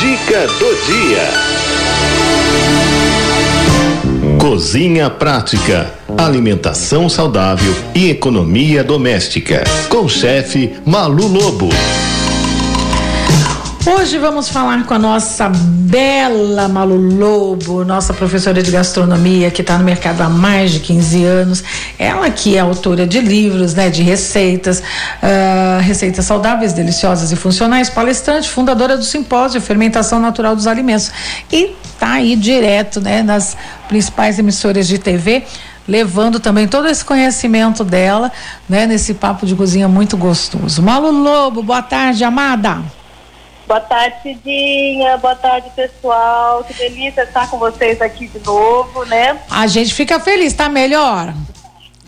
Dica do dia. Cozinha prática, alimentação saudável e economia doméstica. Com o chefe Malu Lobo. Hoje vamos falar com a nossa bela Malu Lobo, nossa professora de gastronomia que está no mercado há mais de 15 anos. Ela que é autora de livros, né, de receitas, uh, receitas saudáveis, deliciosas e funcionais, palestrante, fundadora do simpósio Fermentação Natural dos Alimentos e tá aí direto, né, nas principais emissoras de TV levando também todo esse conhecimento dela, né, nesse papo de cozinha muito gostoso. Malu Lobo, boa tarde, amada. Boa tarde, Cidinha. Boa tarde, pessoal. Que delícia estar com vocês aqui de novo, né? A gente fica feliz, tá melhor?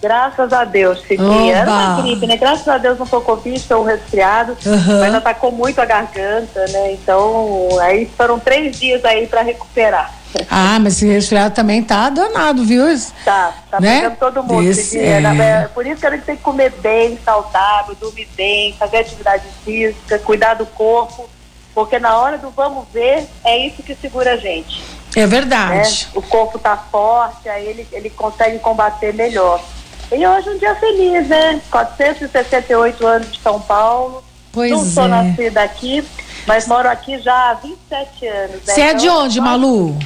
Graças a Deus, Cidinha. Era uma gripe, né? Graças a Deus não foi Covid, um resfriado, uhum. mas atacou muito a garganta, né? Então, aí foram três dias aí para recuperar. Ah, mas esse resfriado também tá danado, viu? Tá, tá né? pegando todo mundo. Esse, é... é... Por isso que a gente tem que comer bem, saudável, dormir bem, fazer atividade física, cuidar do corpo porque na hora do vamos ver, é isso que segura a gente. É verdade. Né? O corpo está forte, aí ele, ele consegue combater melhor. E hoje é um dia feliz, né? 468 anos de São Paulo. Pois Não sou é. nascida aqui, mas moro aqui já há 27 anos. Né? Você né? é de então, onde, Malu?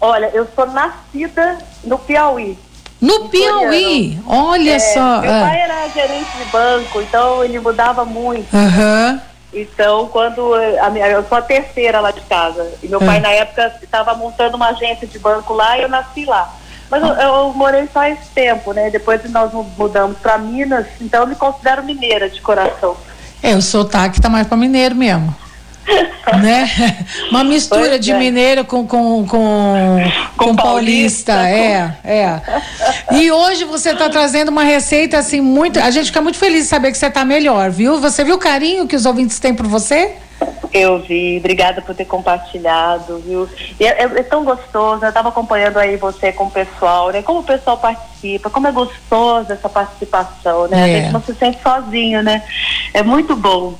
Olha, eu sou nascida no Piauí. No Piauí? Olha é, só. Meu pai era gerente de banco, então ele mudava muito. Aham. Uhum. Então, quando a minha, eu sou a terceira lá de casa, e meu pai é. na época estava montando uma agência de banco lá e eu nasci lá. Mas eu, eu morei só esse tempo, né? Depois nós mudamos para Minas, então eu me considero mineira de coração. É, o sotaque tá mais para mineiro mesmo. né? Uma mistura pois de é. mineiro com com, com, com, com paulista, paulista, é, é. E hoje você está trazendo uma receita assim muito, a gente fica muito feliz de saber que você está melhor, viu? Você viu o carinho que os ouvintes têm por você? Eu vi, obrigada por ter compartilhado, viu? É, é, é, tão gostoso, eu estava acompanhando aí você com o pessoal, né? Como o pessoal participa, como é gostoso essa participação, né? É. A gente não se sente sozinho, né? É muito bom.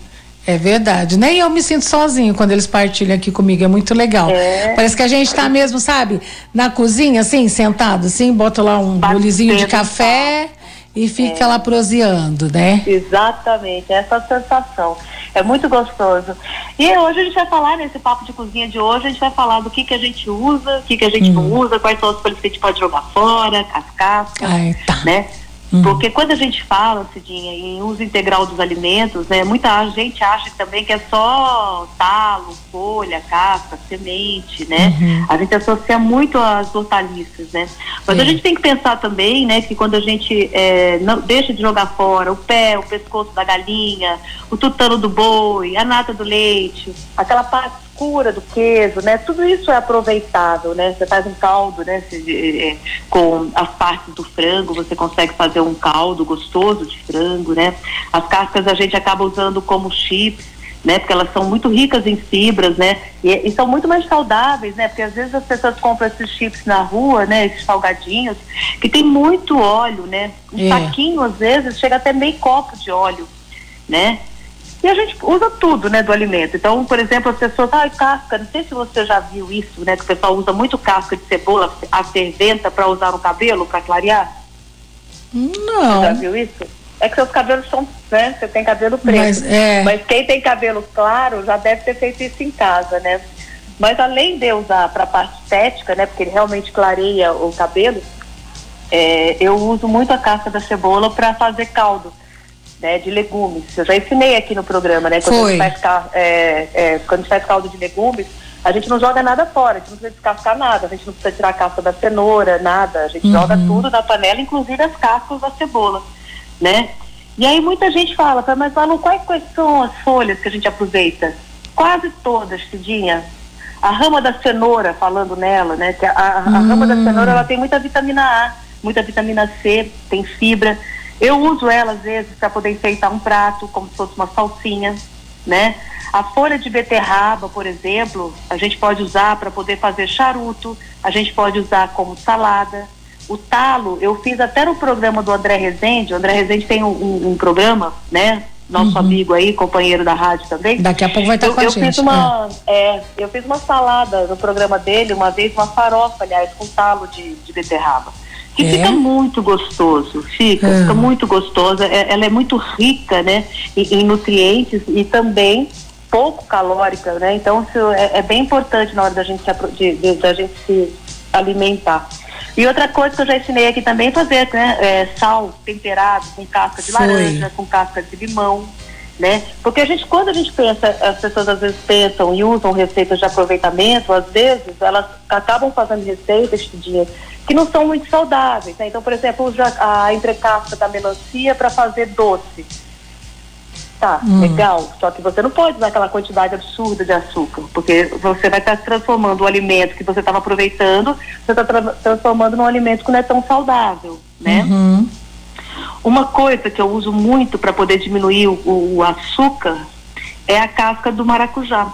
É verdade. Nem eu me sinto sozinho quando eles partilham aqui comigo. É muito legal. É. Parece que a gente está mesmo, sabe, na cozinha, assim, sentado, assim, bota lá um bolizinho de café e fica é. lá proseando, né? Exatamente, essa sensação. É muito gostoso. E hoje a gente vai falar, nesse papo de cozinha de hoje, a gente vai falar do que, que a gente usa, o que, que a gente hum. não usa, quais são as coisas que a gente pode jogar fora, as cascas, Ai, tá. né? Uhum. Porque quando a gente fala, Cidinha, em uso integral dos alimentos, né, muita gente acha também que é só talo, folha, casca, semente, né? Uhum. A gente associa muito às hortaliças, né? Mas a gente tem que pensar também, né, que quando a gente é, não deixa de jogar fora o pé, o pescoço da galinha, o tutano do boi, a nata do leite, aquela parte escura do queijo, né? Tudo isso é aproveitável, né? Você faz um caldo, né? é, com as partes do frango, você consegue fazer um caldo gostoso de frango, né? As cascas a gente acaba usando como chips, né? Porque elas são muito ricas em fibras, né? E, e, são muito mais saudáveis, né? Porque às vezes as pessoas compram esses chips na rua, né? Esses salgadinhos, que tem muito óleo, né? Um é. saquinho, às vezes, chega até meio copo de óleo, né? E a gente usa tudo, né, do alimento. Então, por exemplo, as pessoas, ah, casca, não sei se você já viu isso, né, que o pessoal usa muito casca de cebola, a ferventa para usar no cabelo, para clarear. Não. Você já viu isso? É que seus cabelos são, né, você tem cabelo preto. Mas, é... Mas quem tem cabelo claro já deve ter feito isso em casa, né? Mas além de usar para a parte estética, né, porque ele realmente clareia o cabelo, é, eu uso muito a casca da cebola para fazer caldo né, de legumes. Eu já ensinei aqui no programa, né? Quando, Foi. A gente faz, é, é, quando a gente faz caldo de legumes, a gente não joga nada fora, a gente não precisa descascar nada, a gente não precisa tirar a casca da cenoura, nada. A gente uhum. joga tudo na panela, inclusive as cascas da cebola, né? E aí muita gente fala, mas Malu, quais, quais são as folhas que a gente aproveita? Quase todas, Cidinha. A rama da cenoura, falando nela, né? Que a, a, a rama da hum. cenoura ela tem muita vitamina A, muita vitamina C, tem fibra. Eu uso ela às vezes para poder enfeitar um prato, como se fosse uma salsinha, né? A folha de beterraba, por exemplo, a gente pode usar para poder fazer charuto, a gente pode usar como salada. O talo, eu fiz até no programa do André Rezende, o André Rezende tem um, um, um programa, né? nosso uhum. amigo aí, companheiro da rádio também. Daqui a pouco vai estar eu, com a eu gente. Fiz uma, é. é. eu fiz uma salada no programa dele, uma vez, uma farofa, aliás, com talo de, de beterraba. Que é? fica muito gostoso, fica, fica muito gostosa. É, ela é muito rica, né, em, em, nutrientes e também pouco calórica, né? Então isso é, é bem importante na hora da gente se, de, de, da gente se alimentar. E outra coisa que eu já ensinei aqui também é fazer, né? É, sal temperado com casca de Foi. laranja, com casca de limão, né? Porque a gente, quando a gente pensa, as pessoas às vezes pensam e usam receitas de aproveitamento, às vezes elas acabam fazendo receitas dia que não são muito saudáveis, né? Então, por exemplo, usa a entrecasca da melancia para fazer doce Tá, hum. legal. Só que você não pode usar aquela quantidade absurda de açúcar, porque você vai estar transformando o alimento que você estava aproveitando, você está tra transformando num alimento que não é tão saudável, né? Uhum. Uma coisa que eu uso muito para poder diminuir o, o, açúcar é a casca do maracujá.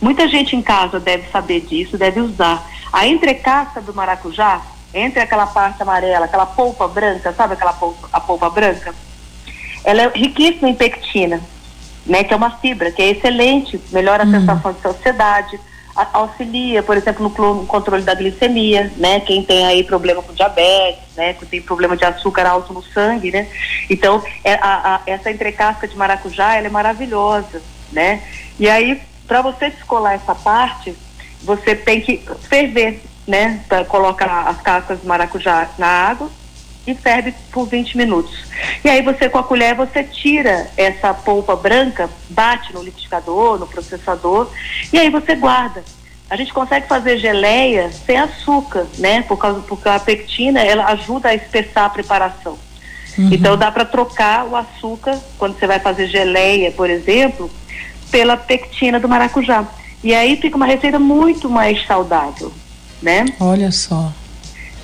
Muita gente em casa deve saber disso, deve usar. A entrecasca do maracujá, entre aquela parte amarela, aquela polpa branca, sabe aquela polpa, a polpa branca? ela é riquíssima em pectina, né, que é uma fibra, que é excelente, melhora a hum. sensação de saciedade, auxilia, por exemplo, no controle da glicemia, né? Quem tem aí problema com diabetes, né? Que tem problema de açúcar alto no sangue, né? Então, é, a, a, essa entrecasca de maracujá, ela é maravilhosa, né? E aí, para você descolar essa parte, você tem que ferver, né? Pra colocar as cascas de maracujá na água, e ferve por 20 minutos. E aí você com a colher você tira essa polpa branca, bate no liquidificador, no processador e aí você guarda. A gente consegue fazer geleia sem açúcar, né? Por causa porque a pectina ela ajuda a espessar a preparação. Uhum. Então dá para trocar o açúcar quando você vai fazer geleia, por exemplo, pela pectina do maracujá. E aí fica uma receita muito mais saudável, né? Olha só.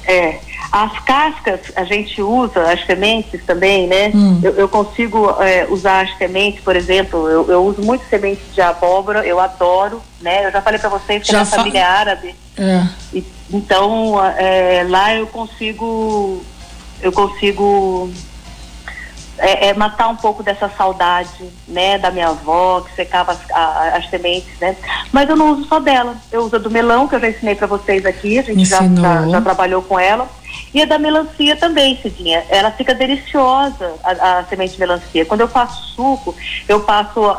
É. As cascas a gente usa, as sementes também, né? Hum. Eu, eu, consigo é, usar as sementes, por exemplo, eu, eu, uso muito sementes de abóbora, eu adoro, né? Eu já falei para vocês que já é uma fa... família árabe. É. E, então, é, lá eu consigo, eu consigo é, é, matar um pouco dessa saudade, né, da minha avó, que secava as, a, as sementes, né? Mas eu não uso só dela. Eu uso a do melão, que eu já ensinei para vocês aqui, a gente já, já, já, trabalhou com ela. E a da melancia também, Cidinha. Ela fica deliciosa, a, a semente de melancia. Quando eu faço suco, eu passo a,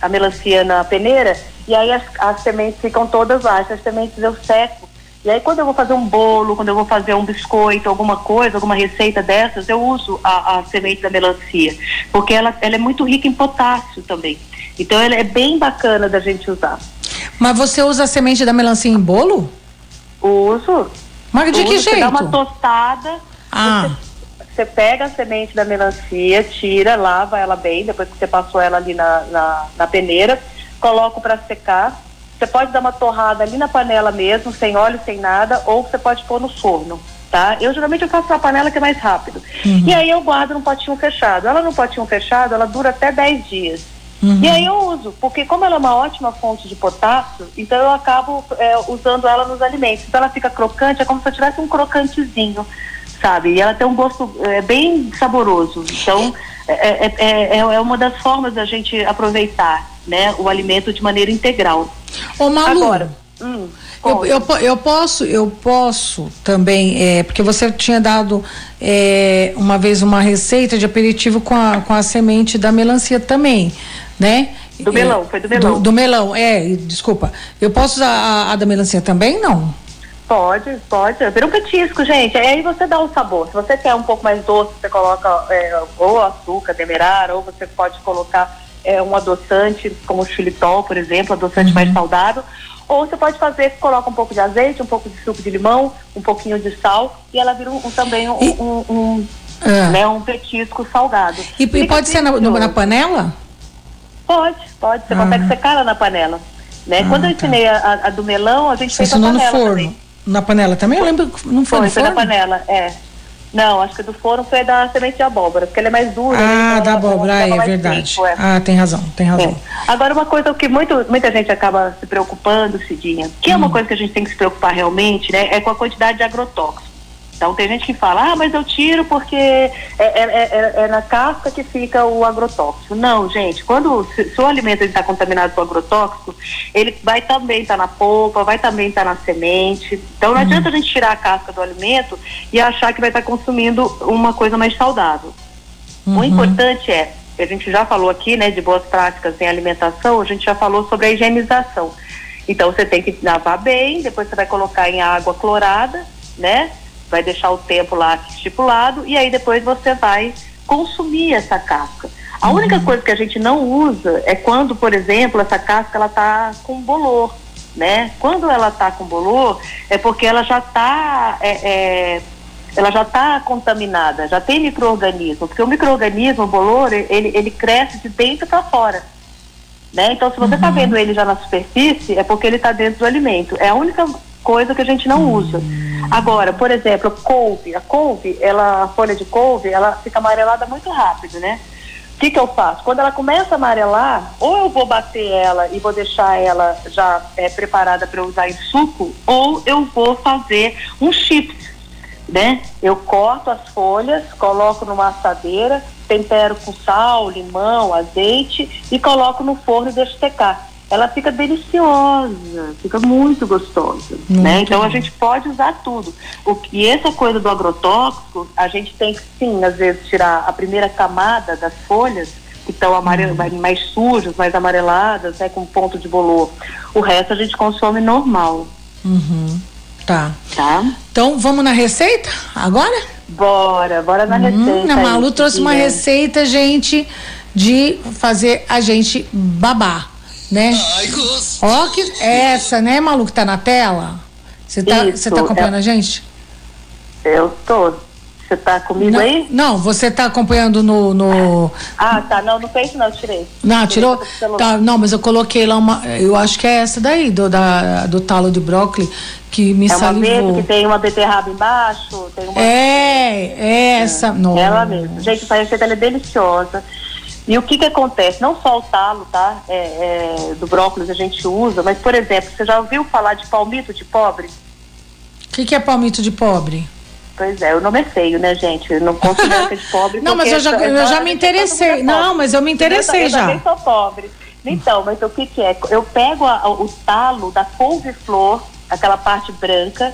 a, a melancia na peneira e aí as, as sementes ficam todas lá. As sementes eu seco e aí quando eu vou fazer um bolo, quando eu vou fazer um biscoito, alguma coisa, alguma receita dessas, eu uso a, a semente da melancia, porque ela, ela é muito rica em potássio também. Então ela é bem bacana da gente usar. Mas você usa a semente da melancia em bolo? Uso. Mas de uso, que jeito? Você dá uma tostada. Ah. Você, você, pega a semente da melancia, tira, lava ela bem, depois que você passou ela ali na, na, na peneira, coloco para secar você pode dar uma torrada ali na panela mesmo, sem óleo, sem nada, ou você pode pôr no forno, tá? Eu geralmente eu faço na panela que é mais rápido. Uhum. E aí eu guardo num potinho fechado. Ela no potinho fechado, ela dura até 10 dias. Uhum. E aí eu uso, porque como ela é uma ótima fonte de potássio, então eu acabo é, usando ela nos alimentos. Então ela fica crocante, é como se eu tivesse um crocantezinho, sabe? E ela tem um gosto é, bem saboroso. Então é, é, é, é uma das formas da gente aproveitar né, o alimento de maneira integral. Ô, Malu, Agora, hum, eu, eu, eu, posso, eu posso também, é, porque você tinha dado é, uma vez uma receita de aperitivo com a, com a semente da melancia também, né? Do melão, foi do melão. Do, do melão, é, desculpa. Eu posso usar a, a da melancia também, não? Pode, pode. Vira um petisco, gente. Aí você dá o um sabor. Se você quer um pouco mais doce, você coloca é, ou açúcar, demerara, ou você pode colocar é, um adoçante, como o xilitol, por exemplo, adoçante uhum. mais saudável. Ou você pode fazer, coloca um pouco de azeite, um pouco de suco de limão, um pouquinho de sal, e ela vira um, um também um, e... um, é. né, um petisco salgado. E, e pode ser na, na, panela? Pode, pode. Você ah. consegue secar ela na panela. Né? Ah, Quando eu tá. ensinei a, a, do melão, a gente você fez a panela no forno. Também. Na panela também? Eu lembro que não foi, foi no forno? Foi na panela, é. Não, acho que do forno foi da semente de abóbora, porque ele é mais duro. Né? Ah, então da abóbora, ah, é verdade. Tempo, é. Ah, tem razão, tem razão. É. Agora, uma coisa que muito, muita gente acaba se preocupando, Cidinha, que hum. é uma hum. coisa que a gente tem que se preocupar realmente, né, é com a quantidade de agrotóxicos. Então tem gente que fala, ah, mas eu tiro porque é, é, é, é na casca que fica o agrotóxico. Não, gente, quando se, se o alimento está contaminado com agrotóxico, ele vai também estar tá na polpa, vai também estar tá na semente. Então não uhum. adianta a gente tirar a casca do alimento e achar que vai estar tá consumindo uma coisa mais saudável. Uhum. O importante é, a gente já falou aqui, né, de boas práticas em alimentação, a gente já falou sobre a higienização. Então você tem que lavar bem, depois você vai colocar em água clorada, né? Vai deixar o tempo lá estipulado e aí depois você vai consumir essa casca. A uhum. única coisa que a gente não usa é quando, por exemplo, essa casca ela tá com bolor, né? Quando ela tá com bolor é porque ela já tá é, é, ela já está contaminada, já tem microorganismo, porque o microorganismo, o bolor, ele, ele cresce de dentro para fora. Né? Então, se você está uhum. vendo ele já na superfície, é porque ele está dentro do alimento. É a única coisa que a gente não usa. Agora, por exemplo, couve, a couve, ela, a folha de couve, ela fica amarelada muito rápido, né? O que, que eu faço? Quando ela começa a amarelar, ou eu vou bater ela e vou deixar ela já é, preparada para usar em suco, ou eu vou fazer um chips, né? Eu corto as folhas, coloco numa assadeira, tempero com sal, limão, azeite e coloco no forno e deixo secar ela fica deliciosa, fica muito gostosa, muito né? Então a gente pode usar tudo. O e essa coisa do agrotóxico, a gente tem que sim, às vezes tirar a primeira camada das folhas que estão amarel, uhum. mais sujas, mais amareladas, né, com ponto de bolor. O resto a gente consome normal. Uhum. Tá. Tá. Então vamos na receita agora? Bora, bora na hum, receita. A Malu trouxe uma receita, gente, de fazer a gente babar né? Ó que essa, né, Malu, que tá na tela? Você tá, você tá acompanhando é... a gente? Eu tô. Você tá comigo não, aí? Não, você tá acompanhando no, no. Ah, tá. Não, não fez não, tirei. Não, tirou? Tá, não, mas eu coloquei lá uma. Eu acho que é essa daí, do, da, do talo de brócolis, que me é salivou. É uma que tem uma beterraba embaixo, tem uma. É, é essa. É, não. Ela mesmo. Gente, essa receita é deliciosa. E o que que acontece? Não só o talo, tá? É, é, do brócolis a gente usa, mas, por exemplo, você já ouviu falar de palmito de pobre? O que, que é palmito de pobre? Pois é, o nome é feio, né, gente? Eu não considero que é de pobre. não, mas eu já, eu já me interessei. Não, mas eu me interessei eu, já. Eu também sou pobre. Então, mas o que que é? Eu pego a, o talo da couve-flor, aquela parte branca,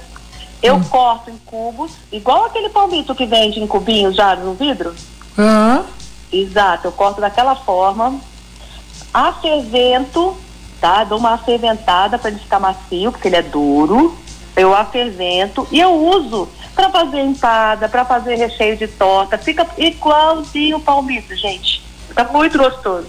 eu hum. corto em cubos, igual aquele palmito que vende em cubinhos já no vidro. Aham. Uhum. Exato, eu corto daquela forma, afervento, tá? Dou uma aferventada para ele ficar macio, porque ele é duro. Eu afervento e eu uso para fazer empada, para fazer recheio de torta. Fica igualzinho o palmito, gente. Fica muito gostoso.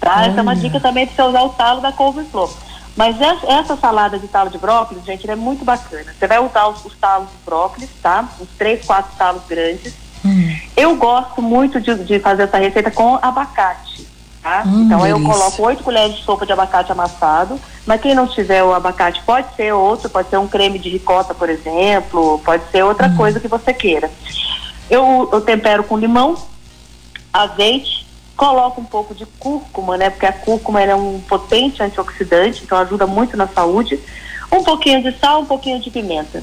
Tá? Essa é uma dica também de você usar o talo da couve-flor. Mas essa, essa, salada de talo de brócolis, gente, é muito bacana. Você vai usar os, os talos de brócolis, tá? Uns três, quatro talos grandes Hum. Eu gosto muito de, de, fazer essa receita com abacate. Tá? Hum, então delícia. eu coloco oito colheres de sopa de abacate amassado, mas quem não tiver o abacate pode ser outro, pode ser um creme de ricota, por exemplo, pode ser outra hum. coisa que você queira. Eu, eu tempero com limão, azeite, coloco um pouco de cúrcuma, né? Porque a cúrcuma é um potente antioxidante, então ajuda muito na saúde. Um pouquinho de sal, um pouquinho de pimenta.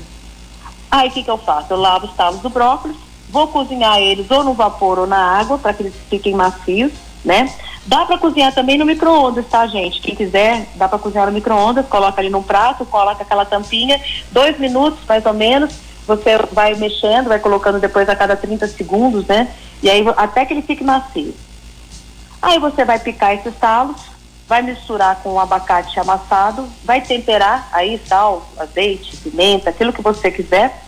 Aí o que, que eu faço? Eu lavo os talos do brócolis, Vou cozinhar eles ou no vapor ou na água para que eles fiquem macios, né? Dá para cozinhar também no micro-ondas, tá, gente? Quem quiser, dá para cozinhar no micro-ondas, coloca ali num prato, coloca aquela tampinha, dois minutos mais ou menos, você vai mexendo, vai colocando depois a cada 30 segundos, né? E aí até que ele fique macio. Aí você vai picar esses talos, vai misturar com o abacate amassado, vai temperar aí sal, azeite, pimenta, aquilo que você quiser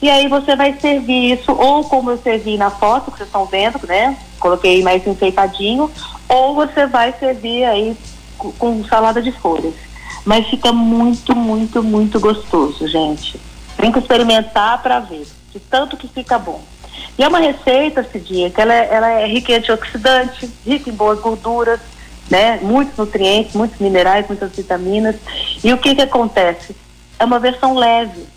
e aí você vai servir isso, ou como eu servi na foto que vocês estão vendo, né? Coloquei mais enfeitadinho, ou você vai servir aí com, salada de folhas. Mas fica muito, muito, muito gostoso, gente. Tem que experimentar para ver, de tanto que fica bom. E é uma receita, Cidinha, que ela é, ela é rica em antioxidantes, rica em boas gorduras, né? Muitos nutrientes, muitos minerais, muitas vitaminas. E o que que acontece? É uma versão leve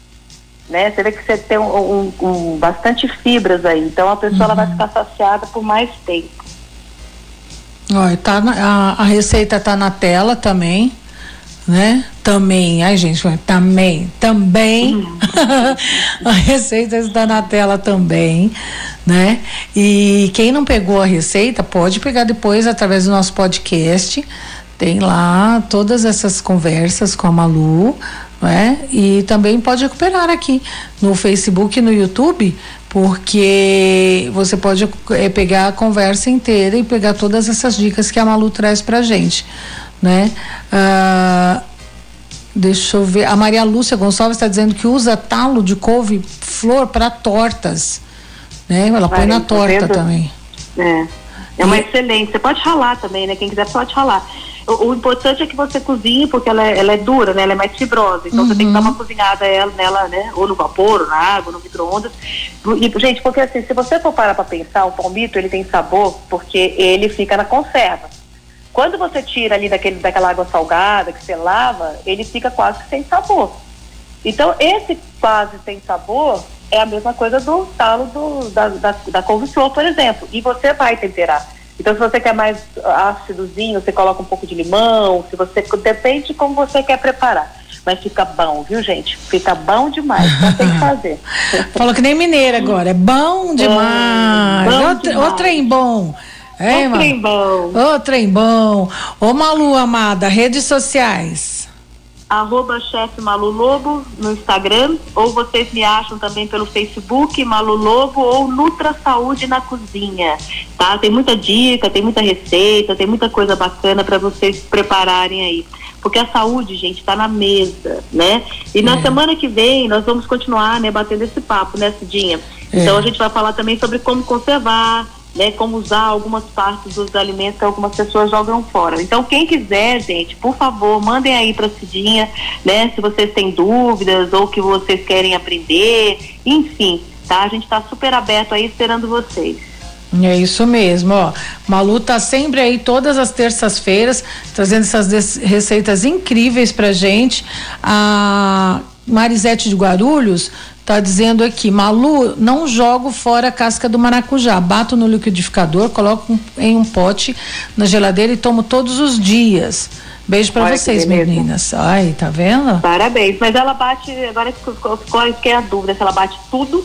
né? Você vê que você tem um, um, um bastante fibras aí, então a pessoa uhum. ela vai uhum. ficar saciada por mais tempo. Olha, tá na, a, a, receita tá na tela também, né? Também, ai gente, também, também. Uhum. a receita está na tela também, né? E quem não pegou a receita pode pegar depois através do nosso podcast. Tem lá todas essas conversas com a Malu, né? E também pode recuperar aqui no Facebook e no YouTube, porque você pode é, pegar a conversa inteira e pegar todas essas dicas que a Malu traz pra gente, né? Ah, deixa eu ver. A Maria Lúcia Gonçalves está dizendo que usa talo de couve-flor para tortas, né? Ela põe na torta também. É. É uma e... excelente. Você pode ralar também, né? Quem quiser pode ralar. O, o, importante é que você cozinhe, porque ela é, ela é dura, né? Ela é mais fibrosa. Então uhum. você tem que dar uma uhum. cozinhada ela, nela, né? Ou no vapor, ou na água, no micro-ondas. E, gente, porque assim, se você for parar pra pensar, o palmito, ele tem sabor porque ele fica na conserva. Quando você tira ali daquele, daquela água salgada que você lava, ele fica quase sem sabor. Então, esse quase sem sabor é a mesma coisa do talo do, da, da, da couve-flor, por exemplo. E você vai temperar. Então, se você quer mais ácidozinho, você coloca um pouco de limão, se você depende de como você quer preparar. Mas fica bom, viu, gente? Fica bom demais, só tem que fazer. Falou que nem mineira agora, é bom demais. bom outro, demais. trem bom. É, o trem bom. Ô, trem bom. Ô, Malu, amada, redes sociais arroba chefe Malu Lobo no Instagram, ou vocês me acham também pelo Facebook Malu Lobo ou Nutra Saúde na Cozinha, tá? Tem muita dica, tem muita receita, tem muita coisa bacana para vocês prepararem aí. Porque a saúde, gente, está na mesa, né? E na é. semana que vem nós vamos continuar, né, batendo esse papo, né, Cidinha? É. Então a gente vai falar também sobre como conservar, né, como usar algumas partes dos alimentos que algumas pessoas jogam fora. Então, quem quiser, gente, por favor, mandem aí para a Cidinha, né, se vocês têm dúvidas ou que vocês querem aprender, enfim, tá? A gente está super aberto aí esperando vocês. É isso mesmo, ó. Malu tá sempre aí todas as terças-feiras trazendo essas receitas incríveis pra gente. A Marisete de Guarulhos Tá dizendo aqui, Malu, não jogo fora a casca do maracujá. Bato no liquidificador, coloco em um pote na geladeira e tomo todos os dias. Beijo para vocês, meninas. Ai, tá vendo? Parabéns. Mas ela bate, agora ficou, ficou que é a dúvida, se ela bate tudo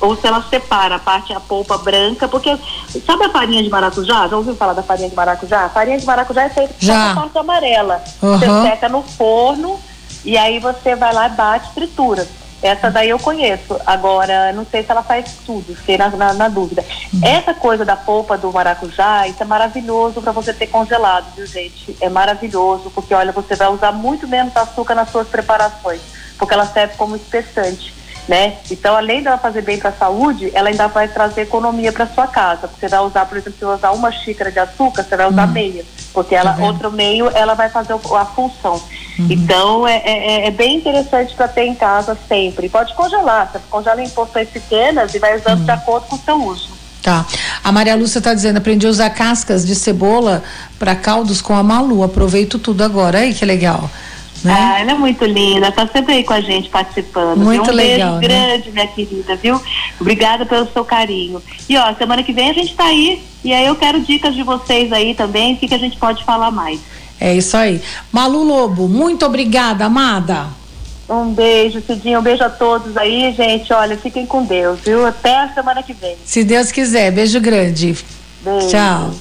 ou se ela separa a parte, a polpa branca, porque sabe a farinha de maracujá? Já ouviu falar da farinha de maracujá? A farinha de maracujá é feita Já. a parte amarela. Uhum. Você seca no forno e aí você vai lá, bate, tritura. Essa daí eu conheço. Agora, não sei se ela faz tudo, fiquei na, na, na dúvida. Uhum. Essa coisa da polpa do maracujá, isso é maravilhoso para você ter congelado, viu, gente? É maravilhoso, porque olha, você vai usar muito menos açúcar nas suas preparações, porque ela serve como espessante. Né? Então, além dela fazer bem para a saúde, ela ainda vai trazer economia para sua casa. Você vai usar, por exemplo, se você usar uma xícara de açúcar, você vai usar uhum. meia, porque ela, tá outro meio, ela vai fazer a função. Uhum. Então é, é, é, bem interessante para ter em casa sempre. Pode congelar, você congela em porções pequenas e vai usando uhum. de acordo com o seu uso. Tá. A Maria Lúcia está dizendo, aprendi a usar cascas de cebola para caldos com a Malu. Aproveito tudo agora. Aí que legal. Né? Ah, ela é muito linda, tá sempre aí com a gente participando. Muito um legal. Um beijo né? grande, minha querida, viu? Obrigada pelo seu carinho. E ó, semana que vem a gente tá aí e aí eu quero dicas de vocês aí também, o que, que a gente pode falar mais. É isso aí. Malu Lobo, muito obrigada, amada. Um beijo, Cidinho. Um beijo a todos aí, gente. Olha, fiquem com Deus, viu? Até a semana que vem. Se Deus quiser. Beijo grande. Beijo. Tchau.